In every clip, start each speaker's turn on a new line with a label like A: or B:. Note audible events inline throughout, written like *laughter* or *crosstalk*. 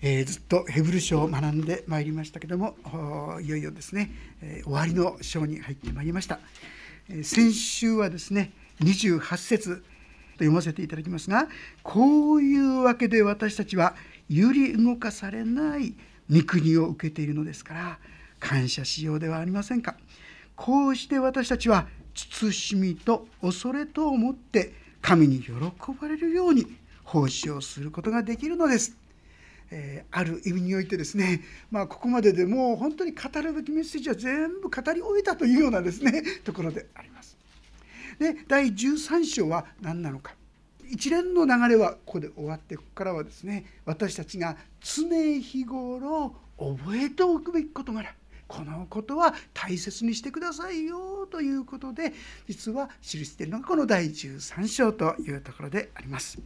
A: えー、ずっとヘブル書を学んでまいりましたけどもいよいよですね、えー、終わりの章に入ってまいりました、えー、先週はですね28節と読ませていただきますがこういうわけで私たちは揺り動かされない御国を受けているのですから感謝しようではありませんかこうして私たちは慎みと恐れと思って神に喜ばれるように奉仕をすることができるのです。えー、ある意味においてですね、まあ、ここまででもう本当に語るべきメッセージは全部語り終えたというようなですね *laughs* ところであります。で第13章は何なのか一連の流れはここで終わってここからはですね私たちが常日頃覚えておくべき事柄このことは大切にしてくださいよということで実は記しているのがこの第13章というところであります、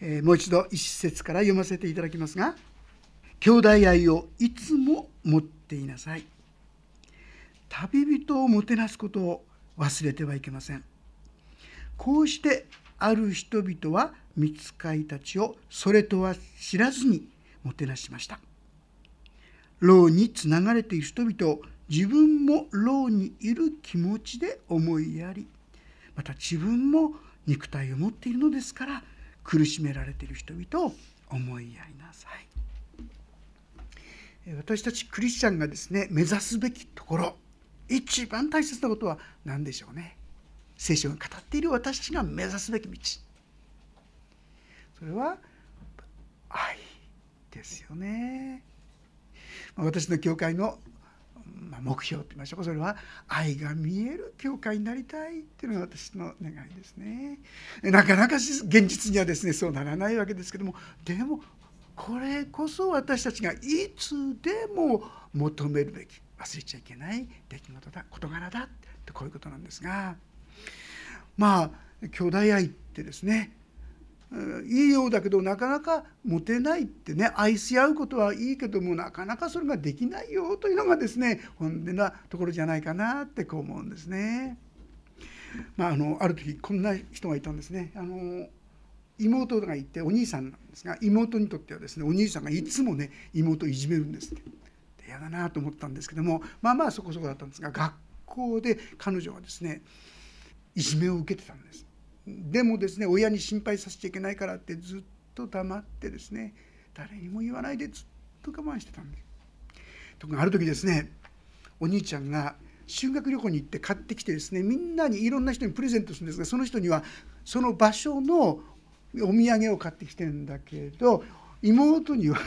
A: えー、もう一度一節から読ませていただきますが兄弟愛をいつも持っていなさい。旅人をもてなすことを忘れてはいけません。こうしてある人々は見つかいたちをそれとは知らずにもてなしました。牢につながれている人々を自分も牢にいる気持ちで思いやりまた自分も肉体を持っているのですから苦しめられている人々を思いやりなさい。私たちクリスチャンがですね目指すべきところ一番大切なことは何でしょうね？聖書が語っている私たちが目指すべき道。それは愛ですよね。私の教会の目標といいましょうか。それは愛が見える教会になりたいっていうのが私の願いですね。なかなか現実にはですねそうならないわけですけどもでもこれこそ私たちがいつでも求めるべき忘れちゃいけない出来事だ事柄だってこういうことなんですが。まあ兄弟愛ってですねいいようだけどなかなか持てないってね愛し合うことはいいけどもなかなかそれができないよというのがですね本音なところじゃないかなってこう思うんですね。まあ、あのある時こんな人がいたんですね。あの妹がいてお兄さんなんですが妹にとってはですねお兄さんがいつもね妹をいじめるんですって嫌だなと思ったんですけどもまあまあそこそこだったんですが学校で彼女はですねいじめを受けてたんです。でもですね親に心配させちゃいけないからってずっと黙ってですね誰にも言わないでずっと我慢してたんです。とある時ですねお兄ちゃんが修学旅行に行って買ってきてですねみんなにいろんな人にプレゼントするんですがその人にはその場所のお土産を買ってきてるんだけど妹には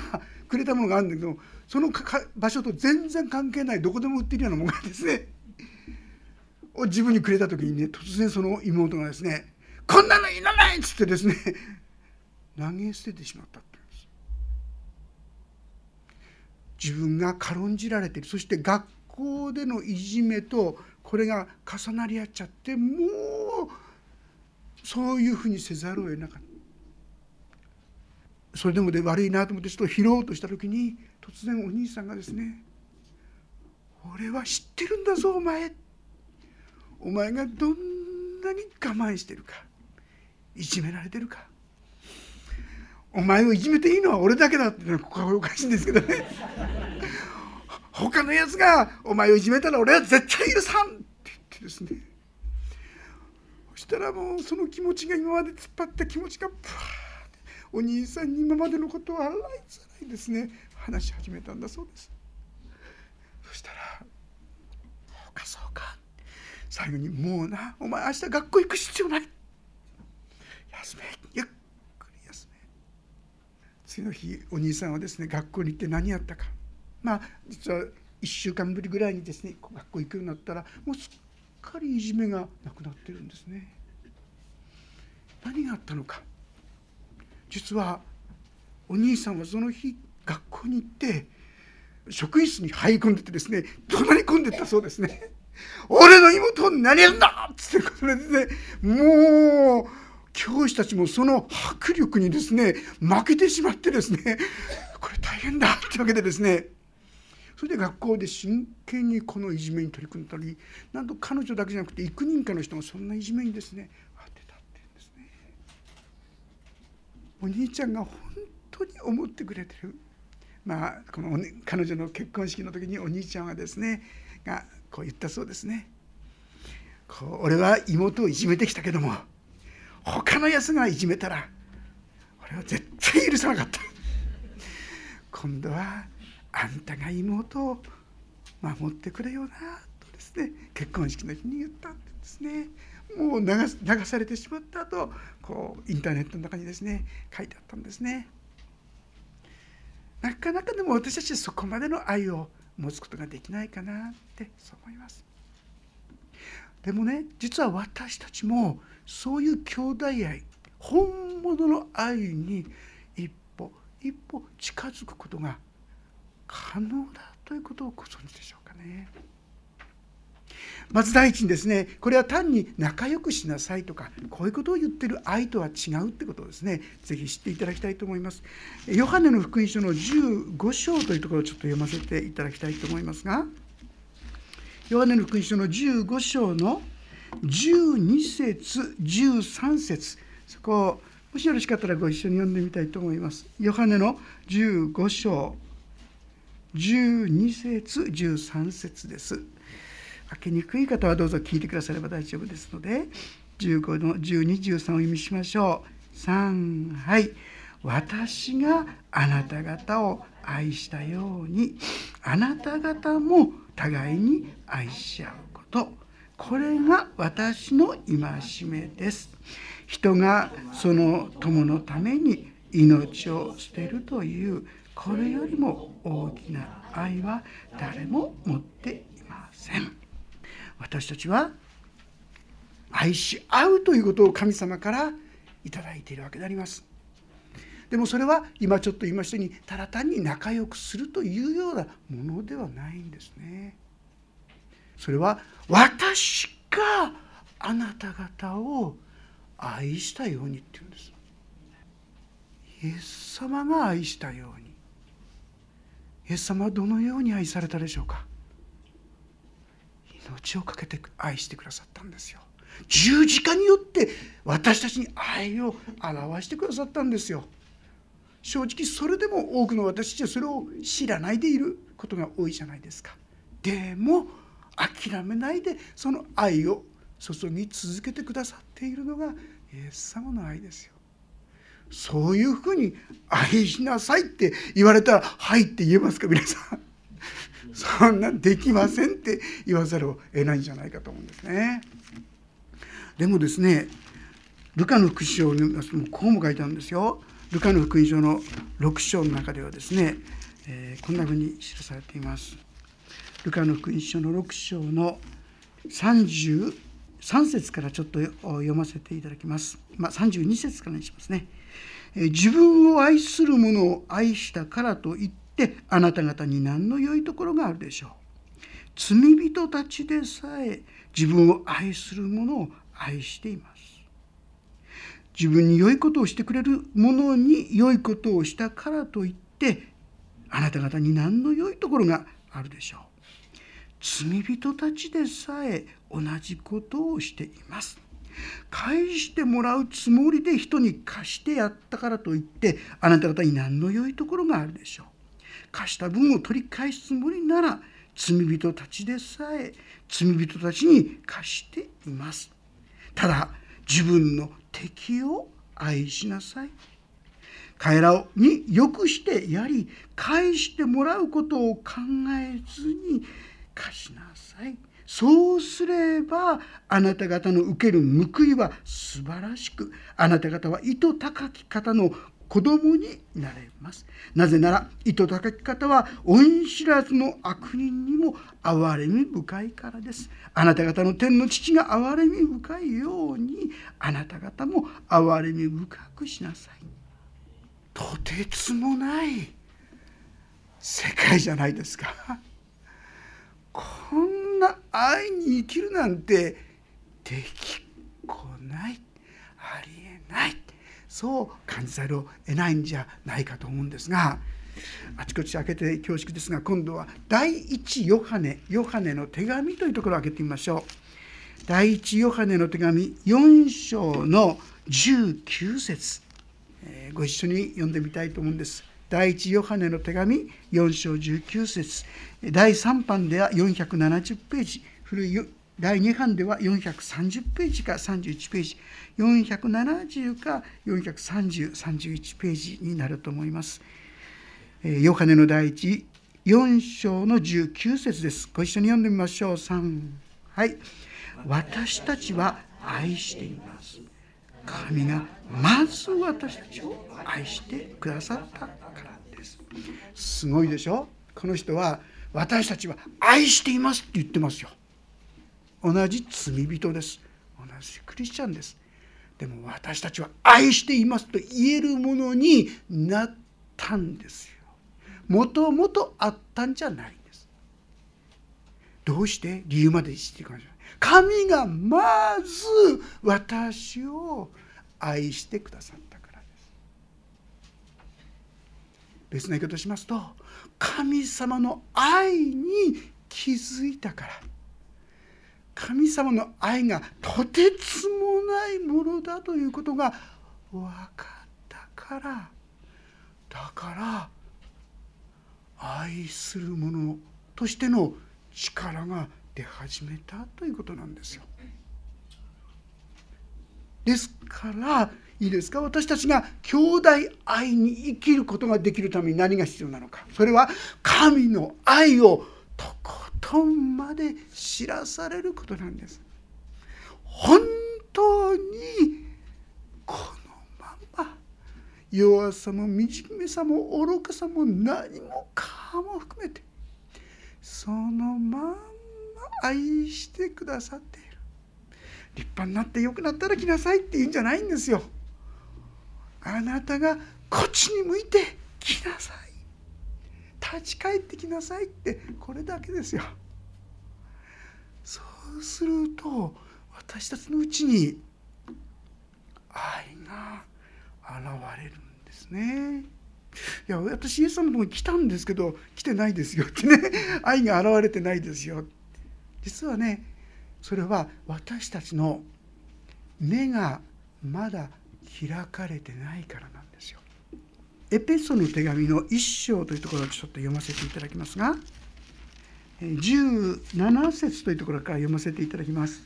A: くれたものがあるんだけどその場所と全然関係ないどこでも売ってるようなものがですね自分にくれた時にね突然その妹がですねこんなのいらないっつってですね *laughs* 投げ捨ててしまったってんです。自分が軽んじられている。そして学校でのいじめとこれが重なり合っちゃってもうそういうふうにせざるを得なかった。それでもで悪いなと思ってちょっと拾おうとした時に突然お兄さんがですね「俺は知ってるんだぞお前」お前がどんなに我慢してるか。いじめられてるか。お前をいじめていいのは俺だけだってここはおかしいんですけどね。他のやつがお前をいじめたら俺は絶対許さんって言ってですね。そしたらもうその気持ちが今まで突っ張った気持ちがブワーってお兄さんに今までのことを洗いざらいですね。話し始めたんだそうです。そしたら「そうかそうか」最後に「もうなお前明日学校行く必要ない」休めゆっくり休め次の日お兄さんはですね学校に行って何やったか。まあ実は1週間ぶりぐらいにですね学校行くようになったらもうすっかりいじめがなくなってるんですね。何があったのか。実はお兄さんはその日学校に行って職員室に入り込んでてですね怒鳴り込んでったそうですね俺の妹何やるんだっつってこれでねもう教師たちもその迫力にですね負けてしまってですね *laughs* これ大変だってわけでですね。それで学校で真剣にこのいじめに取り組んだりなんと彼女だけじゃなくて幾人かの人がそんないじめにですね当てたってんですね。お兄ちゃんが本当に思ってくれてる。まあ、この彼女の結婚式の時にお兄ちゃんはですねがこう言ったそうですね。こう俺は妹をいじめてきたけども他のやつがいじめたら俺は絶対許さなかった。今度はあんたが妹を守ってくれよなとですね結婚式の日に言ったんですね。もう流流されてしまったとこうインターネットの中にですね書いてあったんですね。なかなかでも私たちそこまでの愛を持つことができないかなってそう思います。でもね実は私たちもそういう兄弟愛本物の愛に一歩一歩近づくことが可能だということをご存知でしょうかね。まず第一にですねこれは単に仲良くしなさいとかこういうことを言ってる愛とは違うってことをですね是非知っていただきたいと思います。ヨハネの福音書の15章というところをちょっと読ませていただきたいと思いますがヨハネの福音書の15章の12節13節そこをもしよろしかったらご一緒に読んでみたいと思います。ヨハネの15章12節13節です。開けにくい方はどうぞ聞いてくだされば大丈夫ですので15の1213を読みしましょう。3はい私があなた方を愛したようにあなた方も互いに愛し合うことこれが私の戒めです。人がその友のために命を捨てるというこれよりも大きな愛は誰も持っていません。私たちは愛し合うということを神様から頂いているわけであります。でもそれは今ちょっと言いましたようにただ単に仲良くするというようなものではないんですね。それは私があなた方を愛したようにっていうんです。イエス様が愛したように。イエス様はどのように愛されたでしょうか。命を懸けて愛してくださったんですよ。十字架によって私たちに愛を表してくださったんですよ。正直それでも多くの私たちはそれを知らないでいることが多いじゃないですか。でも諦めないでその愛を注ぎ続けてくださっているのがイエス様の愛ですよ。そういうふうに愛しなさいって言われたら「はい」って言えますか皆さん。*laughs* そんなできませんって言わざるを得ないんじゃないかと思うんですね。でもですねルカの福音書を読みますとこうも書いてあるんですよ。ルカの福音書の6章の中ではですね、えー、こんなふうに記されています。ルカの福音書の6章の33節からちょっと読ませていただきます。まあ、32節からにしますね。自分を愛する者を愛したからといってあなた方に何の良いところがあるでしょう。罪人たちでさえ自分を愛する者を愛しています。自分に良いことをしてくれる者に良いことをしたからといってあなた方に何の良いところがあるでしょう。罪人たちでさえ同じことをしています。返してもらうつもりで人に貸してやったからといってあなた方に何の良いところがあるでしょう。貸した分を取り返すつもりなら罪人たちでさえ罪人たちに貸しています。ただ自分の敵を愛しなさい。彼らによくしてやり返してもらうことを考えずに貸しなさい。そうすればあなた方の受ける報いは素晴らしくあなた方は意図高き方の子供になれます。なぜなら意図高き方は恩知らずの悪人にも憐れみ深いからです。あなた方の天の父が憐れみ深いようにあなた方も憐れみ深くしなさい。とてつもない世界じゃないですか。こんな愛に生きるなんてできっこない。ありえない。そう感じざるを得ないんじゃないかと思うんですがあちこち開けて恐縮ですが今度は第一ヨハネヨハネの手紙というところを開けてみましょう。第一ヨハネの手紙4章の19節、え、ご一緒に読んでみたいと思うんです。第一ヨハネの手紙4章19節。第3版では470ページ。古い第2版では430ページか31ページ。470か43031ページになると思います。ヨハネの第一4章の19節です。ご一緒に読んでみましょう。3はい。私たちは愛しています。神がまず私たちを愛してくださったからです。すごいでしょ？この人は私たちは愛していますって言ってますよ。同じ罪人です。同じクリスチャンです。でも私たちは愛していますと言えるものになったんですよ。もともとあったんじゃないんです。どうして？理由まで知っていきましょう神がまず私を愛してくださったからです。別な言い方しますと神様の愛に気づいたから。神様の愛がとてつもないものだということが分かったから。だから愛する者としての力が出始めたということなんですよ。ですからいいですか？私たちが兄弟愛に生きることができるために何が必要なのかそれは神の愛をとことんまで知らされることなんです。本当にこのまま弱さも惨めさも愚かさも何もかも含めてそのまま愛してくださっている。立派になって良くなったら来なさいって言うんじゃないんですよ。あなたがこっちに向いて来なさい。立ち返ってきなさいってこれだけですよ。そうすると私たちのうちに愛が現れるんですね。いや私イエス様のとこに来たんですけど来てないですよってね。愛が現れてないですよ。って実はねそれは私たちの目がまだ開かれてないからなんですよ。エペソの手紙の一章というところをちょっと読ませていただきますが17節というところから読ませていただきます。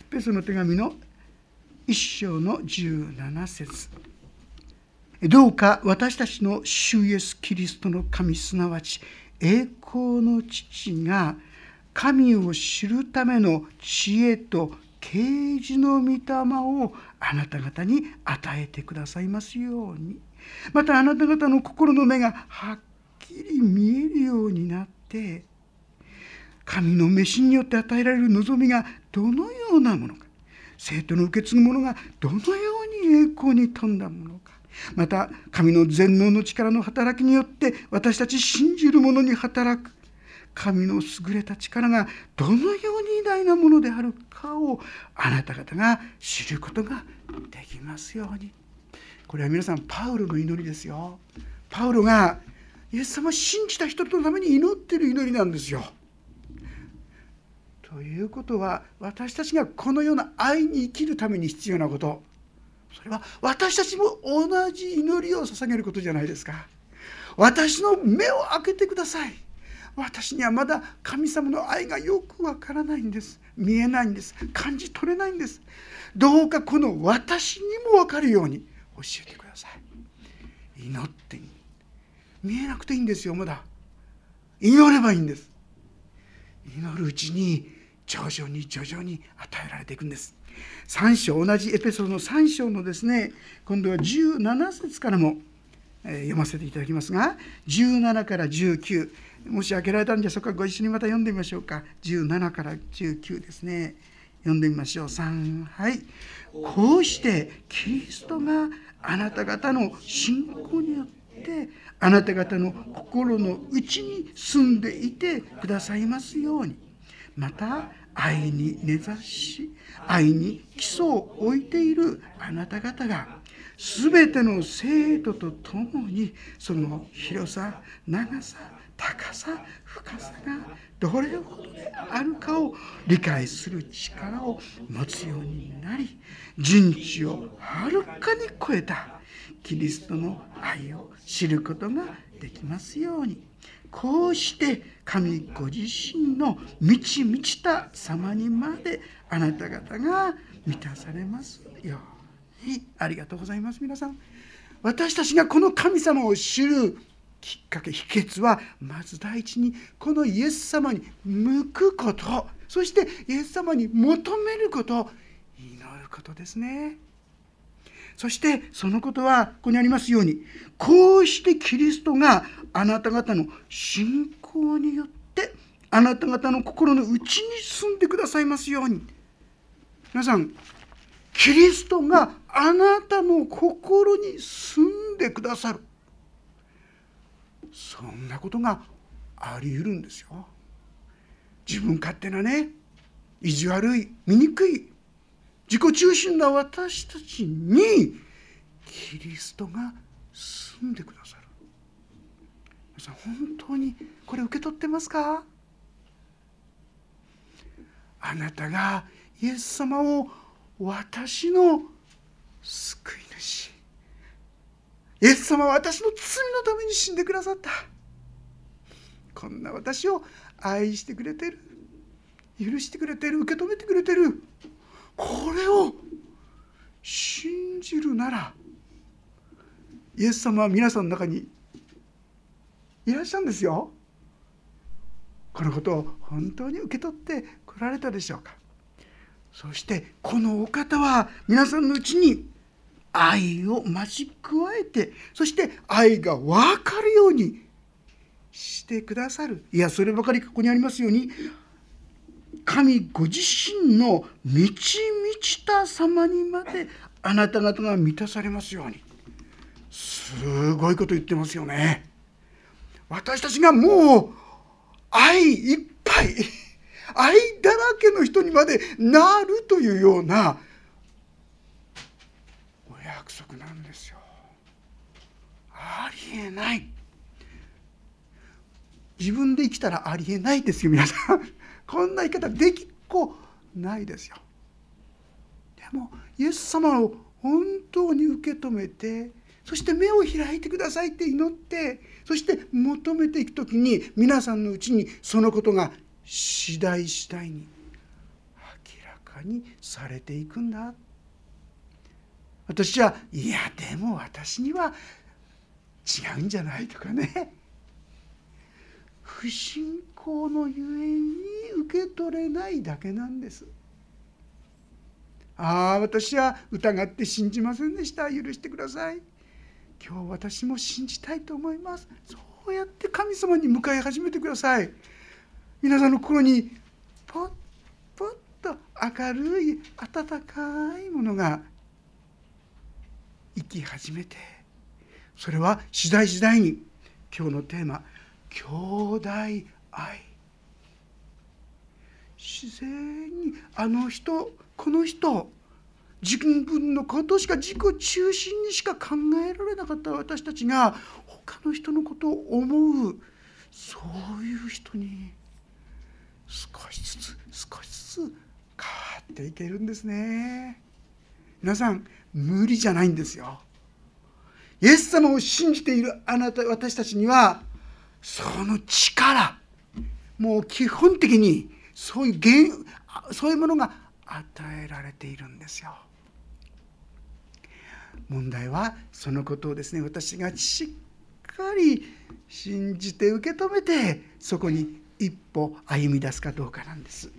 A: エペソの手紙の一章の17節どうか私たちの主イエス・キリストの神すなわち栄光の父が神を知るための知恵と啓示の御霊をあなた方に与えてくださいますように。またあなた方の心の目がはっきり見えるようになって神の召しによって与えられる望みがどのようなものか生徒の受け継ぐものがどのように栄光に富んだものかまた神の全能の力の働きによって私たち信じる者に働く神の優れた力がどのように偉大なものであるかをあなた方が知ることができますように。これは皆さんパウロの祈りですよ。パウロがイエス様を信じた人のために祈ってる祈りなんですよ。ということは私たちがこのような愛に生きるために必要なこと。それは私たちも同じ祈りを捧げることじゃないですか。私の目を開けてください。私にはまだ神様の愛がよくわからないんです。見えないんです。感じ取れないんです。どうかこの私にも分かるように。教えてください。祈って見えなくていいんですよまだ。祈ればいいんです。祈るうちに徐々に徐々に与えられていくんです。3章同じエペソードの3章のですね今度は17節からも読ませていただきますが17から19もし開けられたんでそこか。らご一緒にまた読んでみましょうか。17から19ですね。読んでみましょう。3はい。こうしてキリストがあなた方の信仰によってあなた方の心の内に住んでいてくださいますように。また愛に根ざし愛に基礎を置いているあなた方が全ての生徒と共にその広さ長さ高さ深さがどれほどであるかを理解する力を持つようになり人知をはるかに超えたキリストの愛を知ることができますように。こうして神ご自身の満ち満ちた様にまであなた方が満たされますように。ありがとうございます皆さん。私たちがこの神様を知るきっかけ秘訣はまず第一にこのイエス様に向くこと。そしてイエス様に求めること祈ることですね。そしてそのことはここにありますようにこうしてキリストがあなた方の信仰によってあなた方の心の内に住んでくださいますように。皆さんキリストがあなたの心に住んでくださる。そんなことがあり得るんですよ。自分勝手なね意地悪い醜い自己中心な私たちにキリストが住んでくださる。皆さん本当にこれ受け取ってますか？あなたがイエス様を私の救い主。イエス様は私の罪のために死んでくださった。こんな私を愛してくれてる許してくれてる受け止めてくれてる。これを信じるならイエス様は皆さんの中にいらっしゃるんですよ。このことを本当に受け取ってこられたでしょうか。そしてこのお方は皆さんのうちに愛を増し加えてそして愛が分かるようにしてくださる。いやそればかりここにありますように神ご自身の満ち満ちた様にまであなた方が満たされますように。すごいこと言ってますよね。私たちがもう愛いっぱい愛だらけの人にまでなるというような約束なんですよ。ありえない。自分で生きたらありえないですよ皆さん。*laughs* こんな言い方できっこないですよ。でもイエス様を本当に受け止めてそして目を開いてくださいって祈ってそして求めていく時に皆さんのうちにそのことが次第次第に明らかにされていくんだ。私はいやでも私には違うんじゃないとかね。*laughs* 不信仰のゆえに受け取れないだけなんです。ああ私は疑って信じませんでした。許してください。今日私も信じたいと思います。そうやって神様に向かい始めてください。皆さんの心にポッポッと明るい温かいものが生き始めて。それは次第次第に今日のテーマ兄弟愛。自然にあの人この人自分のことしか自己中心にしか考えられなかった私たちが他の人のことを思うそういう人に少しずつ少しずつ変わっていけるんですね。皆さん無理じゃないんですよイエス様を信じているあなた私たちにはその力もう基本的にそういうそういうものが与えられているんですよ。問題はそのことをですね私がしっかり信じて受け止めてそこに一歩歩み出すかどうかなんです。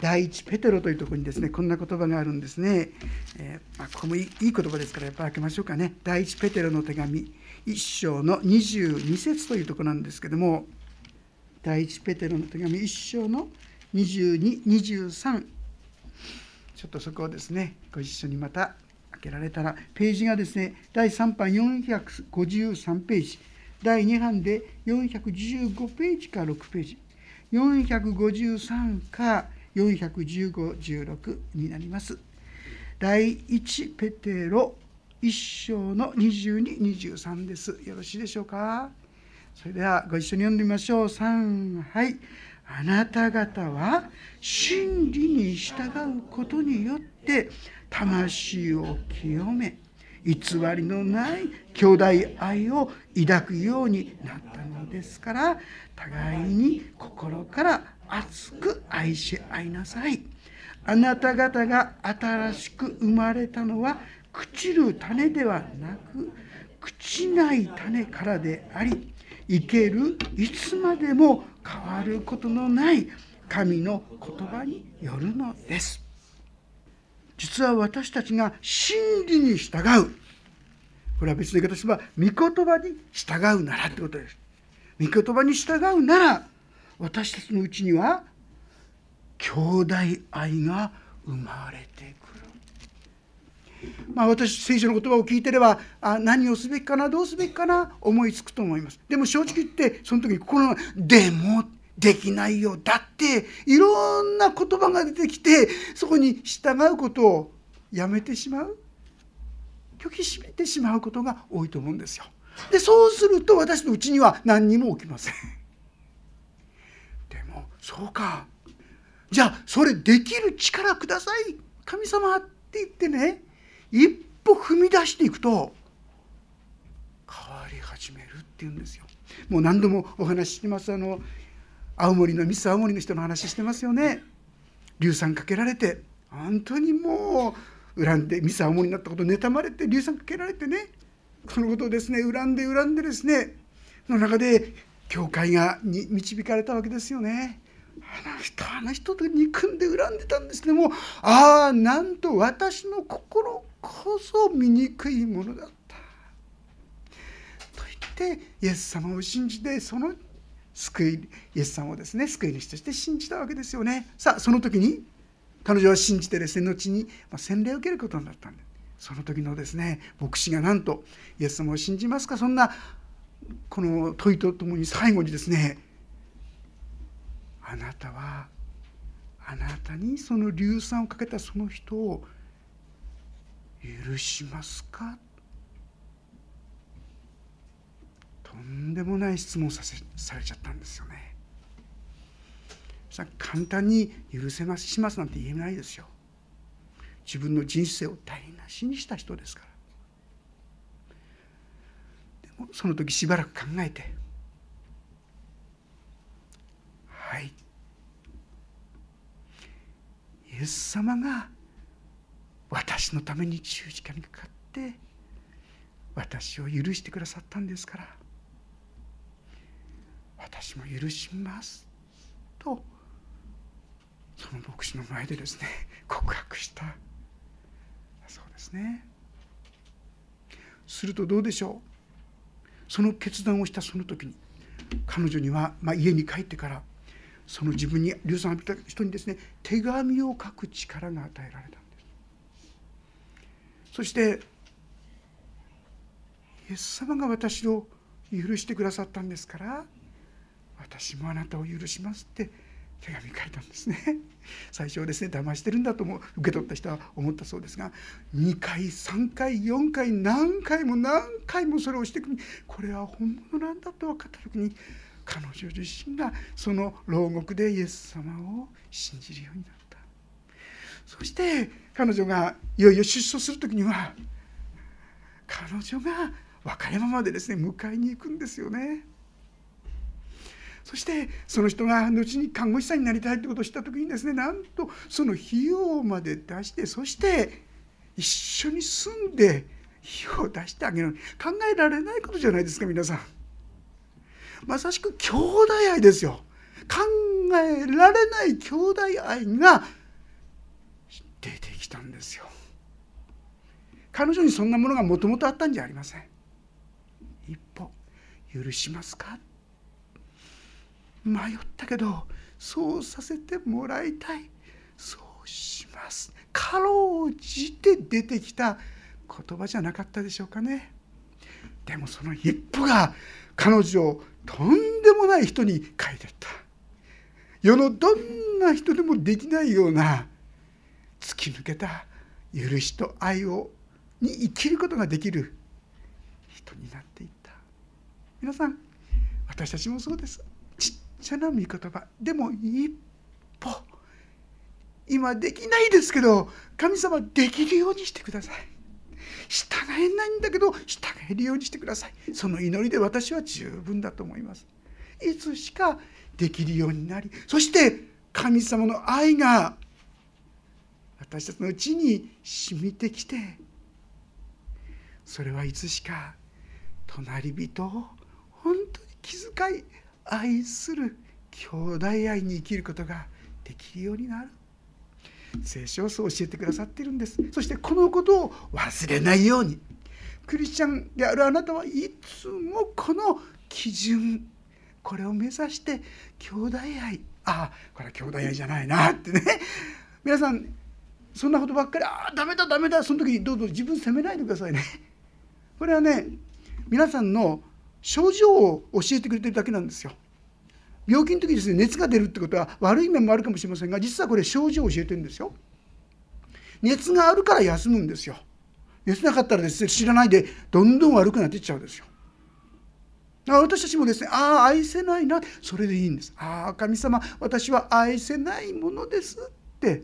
A: 第一ペテロというところにですねこんな言葉があるんですね。えー、まあ、ここもいい言葉ですからやっぱり開けましょうかね。第一ペテロの手紙1章の22節というところなんですけども第一ペテロの手紙1章の2223ちょっとそこをですねご一緒にまた開けられたらページがですね第3版453ページ第2版で415ページか6ページ453か41516になります。第1ペテロ1章の2223です。よろしいでしょうか？それではご一緒に読んでみましょう。3はいあなた方は真理に従うことによって魂を清め偽りのない兄弟愛を抱くようになったのですから互いに心から熱く愛し合いなさい。あなた方が新しく生まれたのは朽ちる種ではなく朽ちない種からであり生けるいつまでも変わることのない神の言葉によるのです。実は私たちが真理に従う。これは別の言い方すれば御言葉に従うならってことです。御言葉に従うなら私たちのうちには兄弟愛が生まれてくる。まあ、私聖書の言葉を聞いてればあ何をすべきかなどうすべきかな思いつくと思いますでも正直言ってその時に心の「でもできないよだっていろんな言葉が出てきてそこに従うことをやめてしまう拒否しめてしまうことが多いと思うんですよ。でそうすると私のうちには何にも起きません。そうかじゃあそれできる力ください神様って言ってね一歩踏み出していくと変わり始めるっていうんですよ。もう何度もお話ししてますあの青森のミス青森の人の話してますよね。硫酸かけられて本当にもう恨んでミス青森になったこと妬まれて硫酸かけられてねそのことをですね恨んで恨んでですねの中で教会がに導かれたわけですよね。あの人あの人と憎んで恨んでたんですけどもああなんと私の心こそ醜いものだった。と言ってイエス様を信じてその救いイエス様をですね救い主として信じたわけですよね。さあその時に彼女は信じてですね後に洗礼を受けることになったんです。その時のですね牧師がなんと「イエス様を信じますか?」そんなこの問いとともに最後にですね「あなたはあなたにその硫酸をかけたその人を許しますか?」とんでもない質問させされちゃったんですよね。さ簡単に許せますしますなんて言えないですよ。自分の人生を台無しにした人ですからでもその時しばらく考えてはい。イエス様が私のために十字架にかかって私を許してくださったんですから私も許しますとその牧師の前でですね *laughs* 告白した。そうですね。するとどうでしょう？その決断をしたその時に彼女には、まあ、家に帰ってからその自分に硫酸を浴びた人にですね手紙を書く力が与えられたんです。そしてイエス様が私を許してくださったんですから私もあなたを許しますって手紙書いたんですね。最初はですね騙してるんだとも受け取った人は思ったそうですが2回3回4回何回も何回もそれをしてくる。これは本物なんだと分かった時に彼女自身がその牢獄でイエス様を信じるようになった。そして彼女がいよいよ出所する時には彼女が別れままでですね迎えに行くんですよね。そしてその人が後に看護師さんになりたいってことをした時にですねなんとその費用まで出してそして一緒に住んで費用を出してあげる。考えられないことじゃないですか皆さん。まさしく兄弟愛ですよ。考えられない兄弟愛が出てきたんですよ。彼女にそんなものがもともとあったんじゃありません。一歩許しますか？迷ったけどそうさせてもらいたい。そうします。かろうじて出てきた言葉じゃなかったでしょうかね。でもその一歩が彼女をとんでもない人に変えてった。世のどんな人でもできないような突き抜けた許しと愛をに生きることができる人になっていった。皆さん私たちもそうです。ちゃな御言葉でも一歩。今できないですけど神様できるようにしてください。従えないんだけど従えるようにしてください。その祈りで私は十分だと思います。いつしかできるようになりそして神様の愛が私たちのうちに染みてきてそれはいつしか隣人を本当に気遣い愛する兄弟愛に生きることができるようになる。聖書をそう教えてくださっているんです。そしてこのことを忘れないように。クリスチャンであるあなたはいつもこの基準。これを目指して兄弟愛。ああこれは兄弟愛じゃないな。ってね。皆さんそんなことばっかり。ああダメだダメだ。その時にどうぞ自分責めないでくださいね。これはね皆さんの症状を教えてくれてるだけなんですよ。病気の時ですね熱が出るってことは悪い面もあるかもしれませんが実はこれ症状を教えてるんですよ。熱があるから休むんですよ。熱なかったらですね知らないでどんどん悪くなっていっちゃうんですよ。だから私たちもですねああ愛せないなそれでいいんです。ああ神様私は愛せないものですって。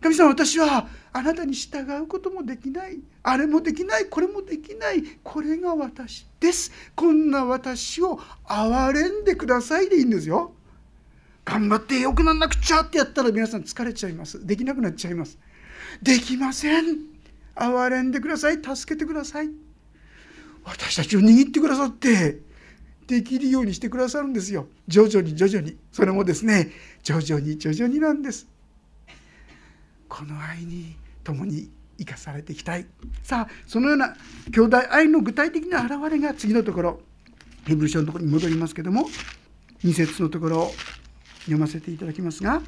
A: 神様私はあなたに従うこともできない。あれもできない。これもできない。これが私です。こんな私を憐れんでくださいでいいんですよ。頑張ってよくなんなくちゃってやったら皆さん疲れちゃいます。できなくなっちゃいます。できません。憐れんでください。助けてください。私たちを握ってくださってできるようにしてくださるんですよ。徐々に徐々に。それもですね徐々に徐々になんです。この愛に共に生かされていきたい。さあそのような兄弟愛の具体的な表れが次のところ。ヘブル書のところに戻りますけども2節のところを読ませていただきますが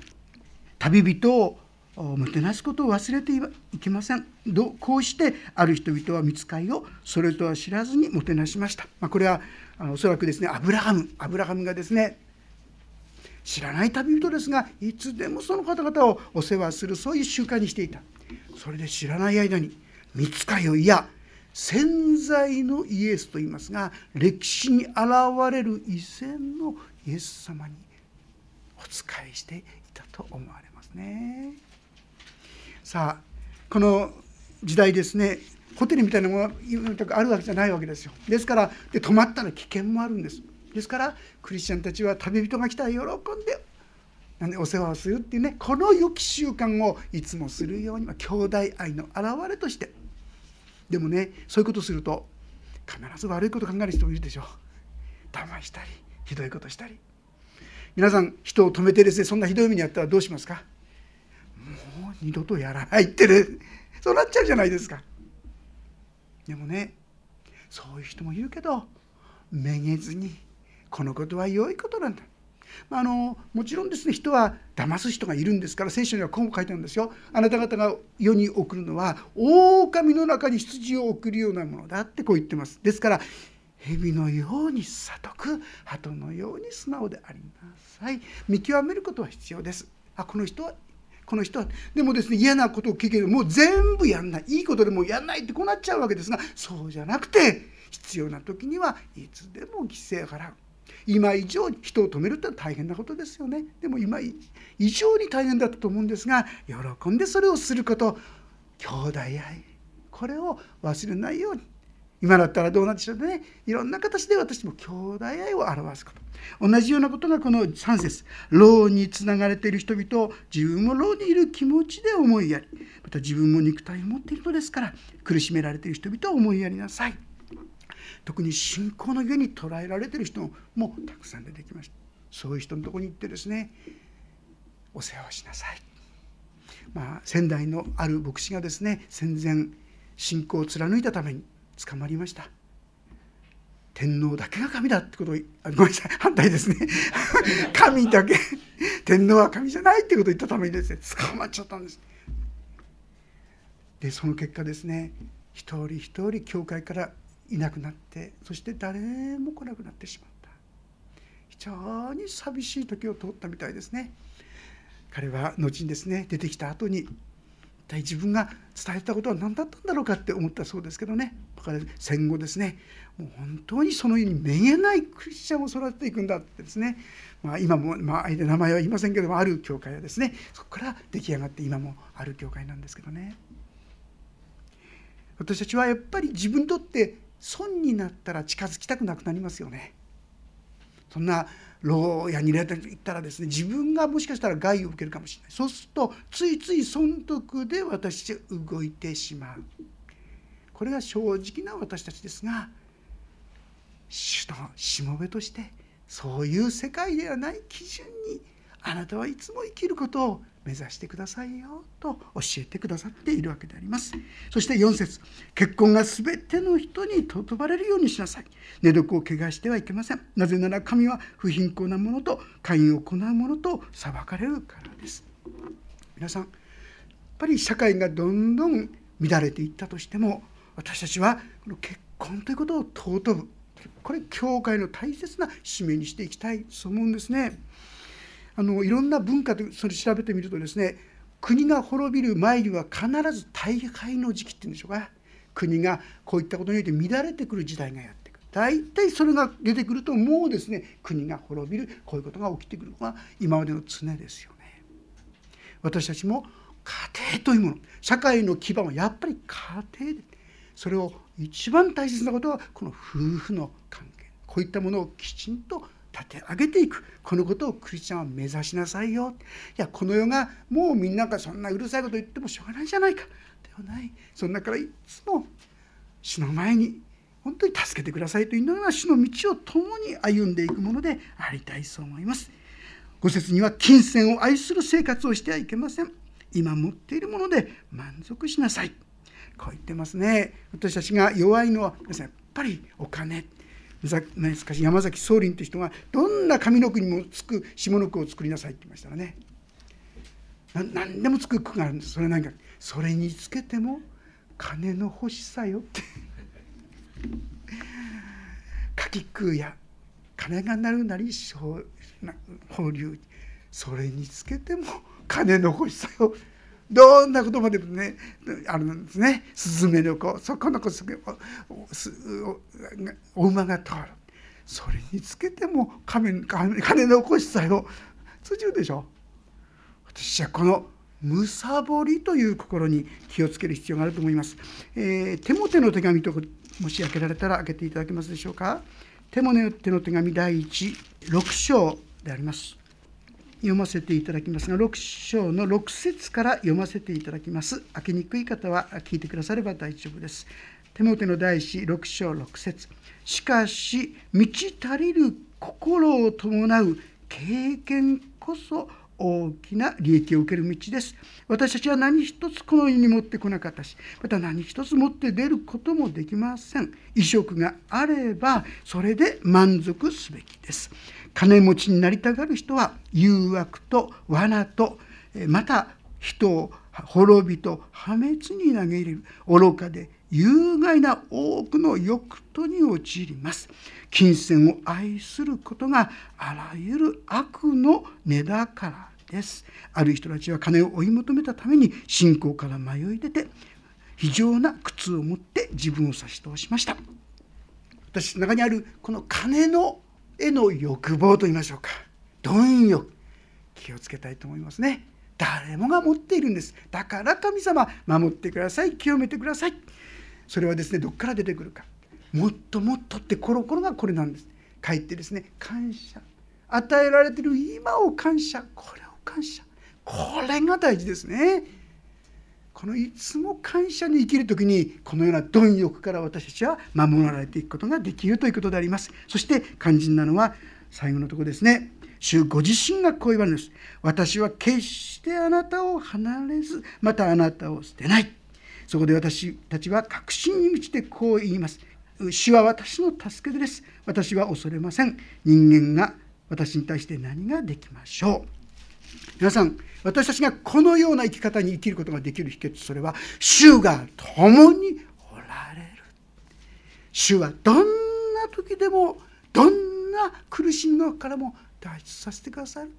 A: 旅人をもてなすことを忘れてはいけません。どこうしてある人々は見つかりをそれとは知らずにもてなしました、まあ、これはあのおそらくですねアブラハム。アブラハムがですね知らない旅人ですがいつでもその方々をお世話するそういう習慣にしていた。それで知らない間に見つかりをいや潜在のイエスと言いますが歴史に現れる以前のイエス様にお仕えしていたと思われますね。さあこの時代ですねホテルみたいなものがあるわけじゃないわけですよ。ですからで泊まったら危険もあるんです。ですからクリスチャンたちは旅人が来たら喜んでお世話をするっていうねこの良き習慣をいつもするように兄弟愛の表れとして。でもねそういうことすると必ず悪いこと考える人もいるでしょ。う騙したりひどいことしたり。皆さん人を止めてですねそんなひどい目にあったらどうしますか？もう二度とやらないってね。そうなっちゃうじゃないですか。でもねそういう人もいるけどめげずにこのことは良いことなんだ。あのもちろんですね人は騙す人がいるんですから聖書にはこう書いてあるんですよ。あなた方が世に送るのは狼の中に羊を送るようなものだってこう言ってます。ですから蛇のように悟く鳩のように素直でありなさい見極めることは必要ですあこの人はこの人はでもですね嫌なことを聞けるもう全部やんないいいことでもやんないってこうなっちゃうわけですがそうじゃなくて必要な時にはいつでも犠牲払う今以上に人を止めるって大変なことですよね。でも今以上に大変だったと思うんですが喜んでそれをすること兄弟愛これを忘れないように。今だったらどうなんでしょうね。いろんな形で私も兄弟愛を表すこと。同じようなことがこの3節。牢につながれている人々を自分も牢にいる気持ちで思いやりまた自分も肉体を持っているのですから苦しめられている人々を思いやりなさい。特に信仰の上に捉えられてる人もたくさん出てきました。そういう人のとこに行ってですねお世話をしなさい。まあ仙台のある牧師がですね戦前信仰を貫いたために捕まりました。天皇だけが神だってことをごめんなさい。反対ですね。*laughs* 神だけ。天皇は神じゃないってことを言ったためにですね捕まっちゃったんです。でその結果ですね一人一人教会からいなくなってそして誰も来なくなってしまった。非常に寂しい時を通ったみたいですね。彼は後にですね出てきた後に一体自分が伝えたことは何だったんだろうかって思ったそうですけどね。戦後ですねもう本当にそのようにめげないクリスチャンを育てていくんだってですね、まあ、今も、まあ、相手名前は言いませんけどもある教会はですねそこから出来上がって今もある教会なんですけどね。私たちはやっぱり自分にとって損になったら近づきたくなくなりますよね。そんな牢屋に入れていったらですね自分がもしかしたら害を受けるかもしれないそうするとついつい損得で私たち動いてしまうこれが正直な私たちですが主のしもべとしてそういう世界ではない基準にあなたはいつも生きることを目指してくださいよと教えてくださっているわけであります。そして4節結婚が全ての人に尊ばれるようにしなさい。寝床を怪我してはいけません。なぜなら神は不貧困な者と会員を行う者と裁かれるからです。皆さんやっぱり社会がどんどん乱れていったとしても私たちはこの結婚ということを尊ぶ。これ教会の大切な使命にしていきたいと思うんですね。あのいろんな文化でそれ調べてみるとですね国が滅びる前には必ず大敗の時期っていうんでしょうか。国がこういったことによって乱れてくる時代がやってくる。大体それが出てくるともうですね国が滅びるこういうことが起きてくるのが今までの常ですよね。私たちも家庭というもの。社会の基盤はやっぱり家庭で。それを一番大切なことはこの夫婦の関係。こういったものをきちんと立て上げていく。このことをクリスチャンは目指しなさいよ。いやこの世がもうみんながそんなうるさいこと言ってもしょうがないじゃないか。ではない。その中からいつも主の前に本当に助けてくださいというのが主の道を共に歩んでいくものでありたいと思います。ご説には金銭を愛する生活をしてはいけません。今持っているもので満足しなさい。こう言ってますね。私たちが弱いのは皆さんやっぱりお金。しかし山崎宗麟という人がどんな上の句にもつく下の句を作りなさいって言いましたらね。何でもつく句があるんです。それは何か。それにつけても金の欲しさよって。*laughs* かきくや金がなるなり放流。それにつけても金の欲しさよ。どんなことまでもねあるんですねスズメの子そこの子お馬が通るそれにつけても金金の起こしさよ通じるでしょ私はこのむさぼりという心に気をつける必要があると思います。えー、テモテの手紙ともし開けられたら開けていただけますでしょうか。テモテの手紙第1、6章であります。読ませていただきますが6章の6節から読ませていただきます開けにくい方は聞いてくだされば大丈夫です手元の第一6章6節しかし満ち足りる心を伴う経験こそ大きな利益を受ける道です。私たちは何一つこの世に持ってこなかったし、また何一つ持って出ることもできません。移植があれば、それで満足すべきです。金持ちになりたがる人は誘惑と罠とまた人を滅びと破滅に投げ入れる愚かで有害な多くの欲とに陥ります。金銭を愛することがあらゆる悪の根だからです。ある人たちは金を追い求めたために信仰から迷い出て非常な苦痛を持って自分を差し通しました。私の中にあるこの金のへの欲望と言いましょうか。貪欲。気をつけたいと思いますね。誰もが持っているんです。だから神様守ってください。清めてください。それはですねどこから出てくるか。もっともっとってコロコロがこれなんです。書いてですね感謝。与えられている今を感謝。これを感謝。これが大事ですね。このいつも感謝に生きる時にこのような貪欲から私たちは守られていくことができるということであります。そして肝心なのは最後のところですね。主ご自身がこう言われるんです。私は決してあなたを離れずまたあなたを捨てない。そこで私たちは確信に満ちてこう言います。主は私の助けです。私は恐れません。人間が私に対して何ができましょう。皆さん私たちがこのような生き方に生きることができる秘訣それは主が共におられる主はどんな時でもどんな苦しみのからも脱出させてくださる。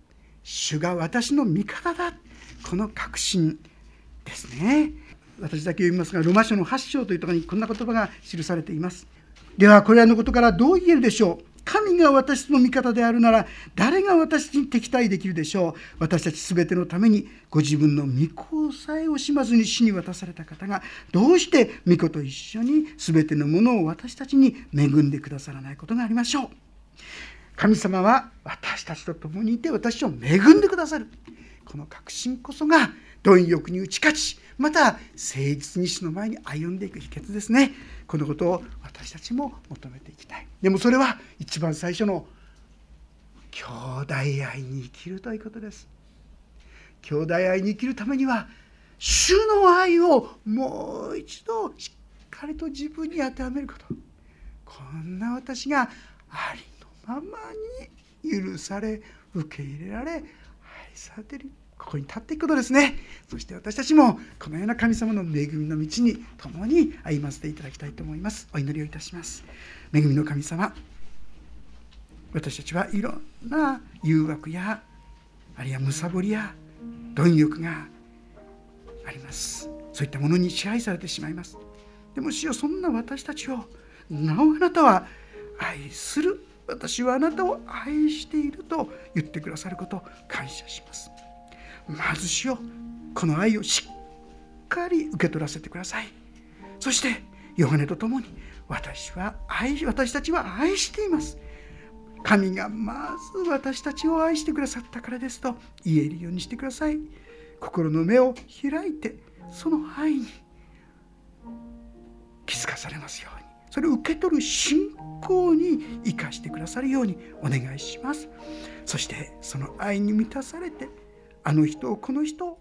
A: 主が私の味方だ。この確信ですね。私だけ読みますがロマ書の8章というところにこんな言葉が記されています。ではこれらのことからどう言えるでしょう？神が私の味方であるなら誰が私に敵対できるでしょう？私たち全てのためにご自分の御子さえ惜しまずに死に渡された方がどうして御子と一緒に全てのものを私たちに恵んでくださらないことがありましょう？神様は私たちと共にいて私を恵んでくださる。この確信こそが貪欲に打ち勝ちまた誠実に主の前に歩んでいく秘訣ですね。このことを私たちも求めていきたい。でもそれは一番最初の兄弟愛に生きるということです。兄弟愛に生きるためには主の愛をもう一度しっかりと自分に当てはめること。こんな私がありのままに許され受け入れられ愛されている。ここに立っていくことですね。そして私たちもこのような神様の恵みの道に共に歩ませていただきたいと思います。お祈りをいたします。恵みの神様私たちはいろんな誘惑やあるいはむさぼりや貪欲があります。そういったものに支配されてしまいます。でも主よそんな私たちをなおあなたは愛する。私はあなたを愛していると言ってくださることを感謝します。まずしよこの愛をしっかり受け取らせてください。そしてヨハネと共に私は愛私たちは愛しています。神がまず私たちを愛してくださったからですと言えるようにしてください。心の目を開いてその愛に気づかされますように。それを受け取る信仰に生かしてくださるようにお願いします。そしてその愛に満たされてあの人この人